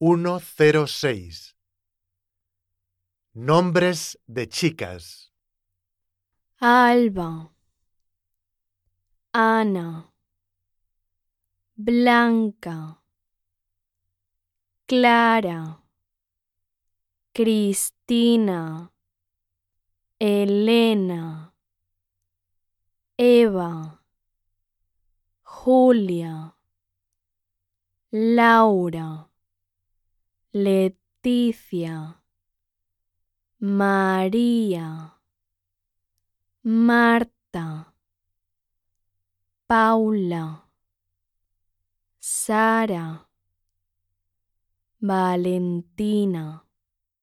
106. Nombres de chicas. Alba, Ana, Blanca, Clara, Cristina, Elena, Eva, Julia, Laura, Leticia, María, Marta, Paula, Sara, Valentina.